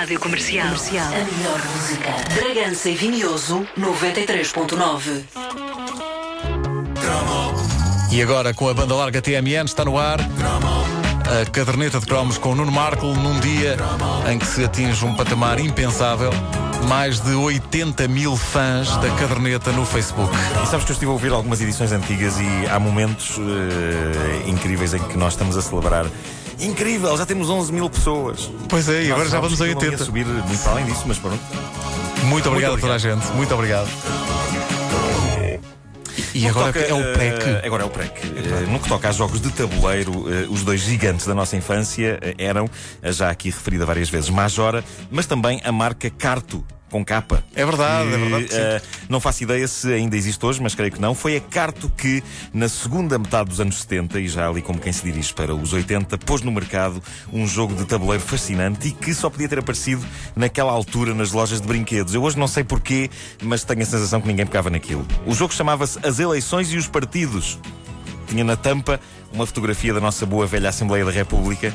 Rádio Comercial. Comercial. A melhor música. Bragança e Vinhoso 93.9. E agora, com a banda larga TMN, está no ar a caderneta de cromos com o Nuno Marco num dia em que se atinge um patamar impensável. Mais de 80 mil fãs da caderneta no Facebook. E sabes que eu estive a ouvir algumas edições antigas e há momentos eh, incríveis em que nós estamos a celebrar. Incrível, já temos 11 mil pessoas. Pois é, e agora já vamos a que aquilo não ia 80. subir muito além disso, mas pronto. Muito obrigado a Muito toda a gente. Muito obrigado. E No agora toca, é o eh, PREC. agora é o PREC. Eh, no que toca a jogos de tabuleiro, eh, os dois gigantes da nossa infância eh, eram, a já aqui referida várias vezes, Majora, mas também a marca Carto. Com capa. É verdade, é verdade que sim. eh, não faço ideia se ainda existe hoje, mas creio que não. Foi a Carto que, na segunda metade dos anos 70, e já ali como quem se dirige para os 80, pôs no mercado um jogo de tabuleiro fascinante e que só podia ter aparecido naquela altura nas lojas de brinquedos. Eu hoje não sei porquê, mas tenho a sensação que ninguém pegava naquilo. O jogo chamava-se As Eleições e os Partidos. Tinha na tampa uma fotografia da nossa boa velha Assembleia da República.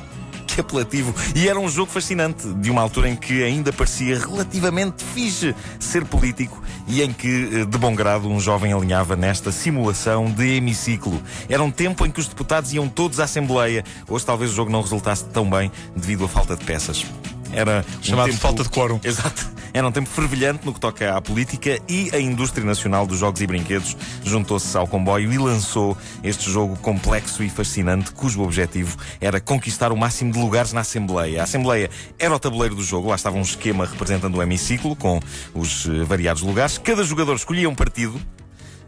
Que apelativo! E era um jogo fascinante, de uma altura em que ainda parecia relativamente fixe ser político e em que, eh, de bom grado, um jovem alinhava nesta simulação de hemiciclo. Era um tempo em que os deputados iam todos à Assembleia. Hoje talvez o jogo não resultasse tão bem devido à falta de peças. Era um Chamado tempo- falta de quórum. Exato. Era um tempo fervilhante no que toca à política e a indústria nacional dos jogos e brinquedos juntou-se ao comboio e lançou este jogo complexo e fascinante, cujo objetivo era conquistar o máximo de lugares na Assembleia. A Assembleia era o tabuleiro do jogo, lá estava um esquema representando o hemiciclo, com os eh, variados lugares. Cada jogador escolhia um partido.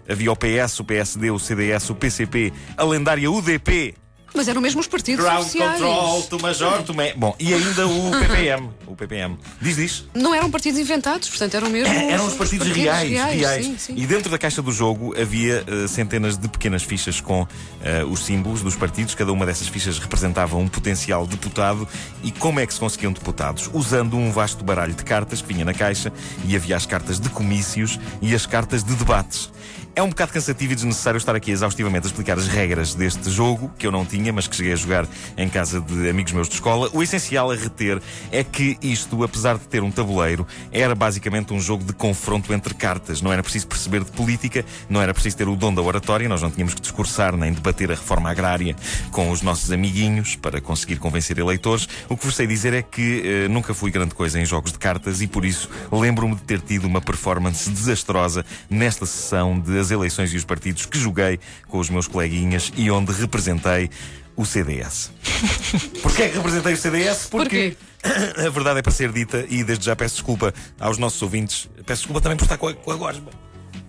Havia o PS, o PSD, o CDS, o PCP, a lendária UDP, Mas eram mesmo os partidos Ground oficiais. Control, tu Major, tu Me... Bom, e ainda o PPM. O PPM. Diz, diz. Não eram partidos inventados, portanto eram mesmo. É, Eram os partidos, reais, reais. Sim, sim. E dentro da caixa do jogo havia eh, centenas de pequenas fichas com eh, os símbolos dos partidos. Cada uma dessas fichas representava um potencial deputado. E como é que se conseguiam deputados? Usando um vasto baralho de cartas que vinha na caixa e havia as cartas de comícios e as cartas de debates. É um bocado cansativo e desnecessário estar aqui exaustivamente a explicar as regras deste jogo, que eu não tinha, mas que cheguei a jogar em casa de amigos meus de escola. O essencial a reter é que isto, apesar de ter um tabuleiro, era basicamente um jogo de confronto entre cartas. Não era preciso perceber de política, não era preciso ter o dom da oratória, nós não tínhamos que discursar nem debater a reforma agrária com os nossos amiguinhos para conseguir convencer eleitores. O que vos sei dizer é que eh, nunca fui grande coisa em jogos de cartas e por isso lembro-me de ter tido uma performance desastrosa nesta sessão de As Eleições e os Partidos que joguei com os meus coleguinhas e onde representei o CDS. Porquê é que representei o CDS? Porque a verdade é para ser dita e desde já peço desculpa aos nossos ouvintes. Peço desculpa também por estar com a, com a gosma.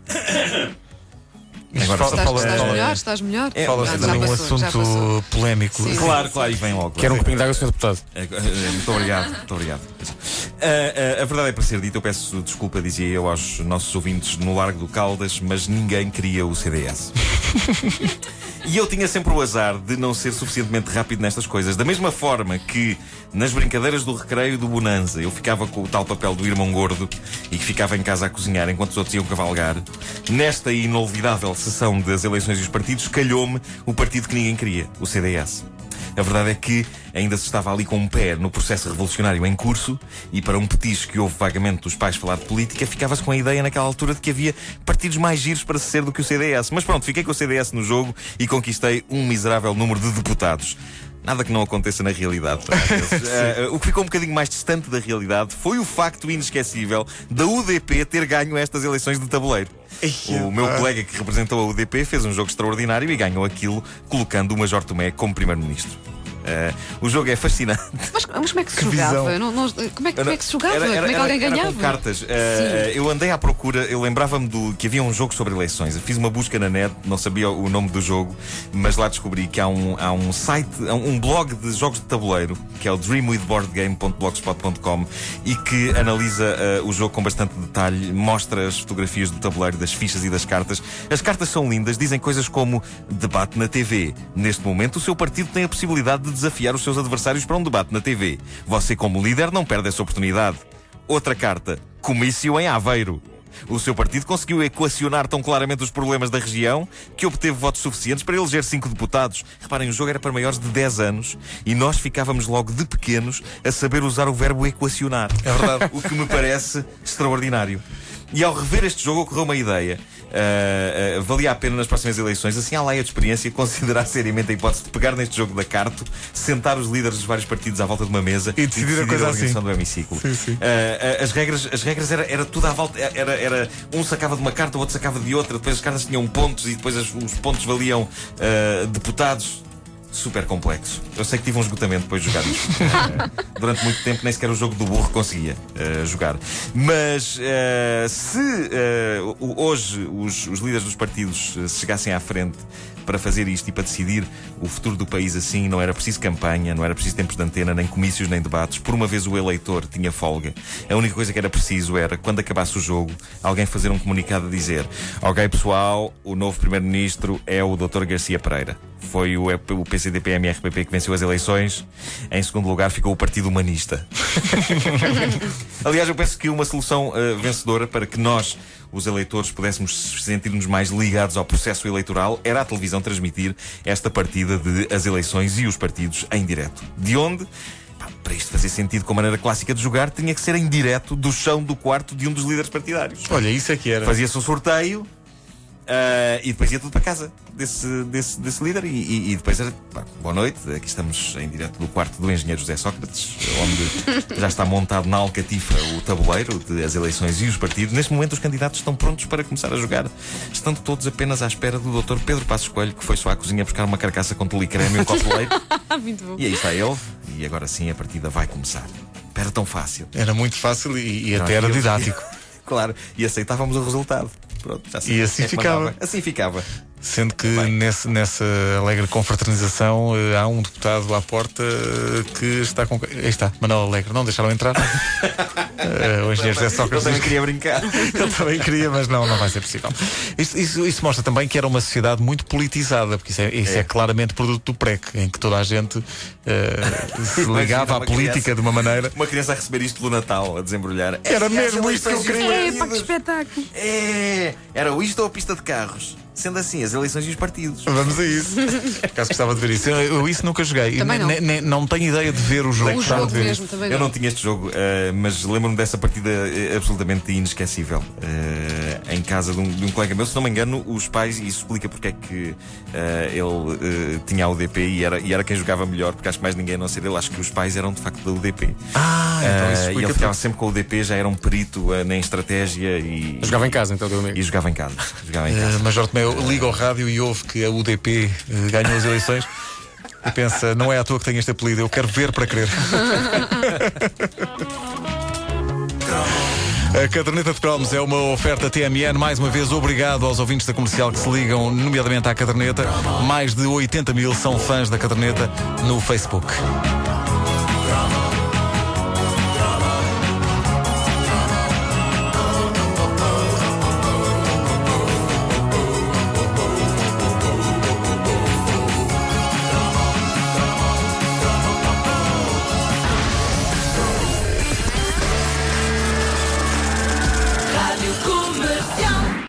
Agora Estás, fala- estás fala- melhor, estás melhor. É, Fala-se já também um assunto polémico. Sim. Claro, claro, e vem logo. Quero um copinho de água, Sr. Deputado. Eh, eh, Muito obrigado, muito obrigado. Ah, a verdade é para ser dita, eu peço desculpa, dizia eu aos nossos ouvintes no Largo do Caldas, mas ninguém queria o CDS. E eu tinha sempre o azar de não ser suficientemente rápido nestas coisas. Da mesma forma que nas brincadeiras do recreio do Bonanza eu ficava com o tal papel do irmão gordo e que ficava em casa a cozinhar enquanto os outros iam cavalgar, nesta inolvidável sessão das eleições e os partidos, calhou-me o partido que ninguém queria, o CDS. A verdade é que ainda se estava ali com um pé no processo revolucionário em curso e para um petisco que houve vagamente dos pais falar de política, ficava-se com a ideia naquela altura de que havia partidos mais giros para se ser do que o CDS. Mas pronto, fiquei com o CDS no jogo e conquistei um miserável número de deputados. Nada que não aconteça na realidade. Eh, o que ficou um bocadinho mais distante da realidade foi o facto inesquecível da UDP ter ganho estas eleições de tabuleiro. O meu colega que representou a UDP fez um jogo extraordinário e ganhou aquilo colocando o Major Tomé como Primeiro-Ministro. Eh, o jogo é fascinante. Mas, mas como é que se Que jogava? não- não- como, é, que- como é que se jogava? Era- era- como é que alguém era ganhava? com cartas. Eh, eu andei à procura, eu lembrava-me do que havia um jogo sobre eleições. Eu fiz uma busca na net, não sabia o nome do jogo, mas lá descobri que há um, há um site, um blog de jogos de tabuleiro, que é o dreamwithboardgame.blogspot.com e que analisa eh, o jogo com bastante detalhe, mostra as fotografias do tabuleiro, das fichas e das cartas. As cartas são lindas, dizem coisas como debate na TV. Neste momento, o seu partido tem a possibilidade de desafiar os seus adversários para um debate na TV. Você, como líder, não perde essa oportunidade. Outra carta, comício em Aveiro. O seu partido conseguiu equacionar tão claramente os problemas da região que obteve votos suficientes para eleger cinco deputados. Reparem, o jogo era para maiores de 10 anos e nós ficávamos logo de pequenos a saber usar o verbo equacionar. É verdade. o que me parece extraordinário. E ao rever este jogo ocorreu uma ideia. Uh, uh, valia a pena nas próximas eleições, assim à laia de experiência, considerar seriamente a hipótese de pegar neste jogo da carto, sentar os líderes dos vários partidos à volta de uma mesa e decidir, a, coisa a assim. organização do hemiciclo. Sim, sim. Uh, as regras, as regras era, era tudo à volta, era, era um sacava de uma carta, o outro sacava de outra, depois as cartas tinham pontos e depois as, os pontos valiam deputados super complexo. Eu sei que tive um esgotamento depois de jogar isto. uh, durante muito tempo nem sequer o jogo do burro conseguia uh, jogar. Mas uh, se hoje os, os, líderes dos partidos se chegassem à frente para fazer isto e para decidir o futuro do país assim, não era preciso campanha, não era preciso tempos de antena, nem comícios, nem debates. Por uma vez o eleitor tinha folga. A única coisa que era preciso era, quando acabasse o jogo, alguém fazer um comunicado a dizer: Ok, pessoal, o novo primeiro-ministro é o Dr. Garcia Pereira. Foi o, o PCDPM-RPP que venceu as eleições. Em segundo lugar ficou o Partido Humanista. Aliás, eu penso que uma solução uh, vencedora para que nós os eleitores pudéssemos sentir-nos mais ligados ao processo eleitoral, era a televisão transmitir esta partida de as eleições e os partidos em direto. De onde? para isto fazer sentido com a maneira clássica de jogar, tinha que ser em direto do chão do quarto de um dos líderes partidários. Olha, isso é que era. Fazia-se um sorteio, Uh, e depois ia tudo para casa desse, desse, desse líder. E, e, e depois era pá, boa noite. Aqui estamos em direto do quarto do engenheiro José Sócrates, onde já está montado na Alcatifa o tabuleiro das eleições e os partidos. Neste momento, os candidatos estão prontos para começar a jogar, estando todos apenas à espera do Dr. Pedro Passos Coelho, que foi só à cozinha buscar uma carcaça com tulicreme e um copo de leite. e aí está ele, e agora sim a partida vai começar. Era tão fácil. Era muito fácil e, e até era didático. claro, e aceitávamos o resultado. Pronto, e assim é ficava. Assim ficava. Sendo que nesse, nessa alegre confraternização uh, há um deputado à porta uh, que está com. Aí está, Manuel Alegre, não deixaram entrar. uh, o engenheiro José Sócrates. Ele também queria brincar. Ele também queria, mas não, não vai ser possível. Isso, isso, isso mostra também que era uma sociedade muito politizada, porque isso é, isso é. é claramente produto do PREC, em que toda a gente se ligava à política criança, de uma maneira. Uma criança a receber isto pelo Natal, a desembrulhar. Era mesmo isto que eu queria. É, para que espetáculo. É, era isto ou a pista de carros? Sendo assim, as eleições e os partidos. Vamos a isso. Caso gostava de ver isso. Eu, eu isso nunca joguei. Também não. não tenho ideia de ver o jogo. O jogo mesmo, também eu não tinha este jogo, uh, mas lembro-me dessa partida eh, absolutamente inesquecível. Uh, em casa de um, de um, colega meu, se não me engano, os pais, e isso explica porque é que uh, ele tinha a UDP e era, e era quem jogava melhor, porque acho que mais ninguém a não ser ele, acho que os pais eram de facto da UDP. Ah, então isso E ele ficava sempre com o UDP, já era um perito em estratégia e. Jogava em casa, então, teu amigo. E jogava em casa. Jogava em casa. Major Tomé, liga ao rádio e ouve que a UDP eh, ganhou as eleições e pensa, não é à toa que tenho este apelido, eu quero ver para crer. A caderneta de cromos é uma oferta TMN. Mais uma vez, obrigado aos ouvintes da comercial que se ligam, nomeadamente à caderneta. Mais de 80 mil são fãs da caderneta no Facebook.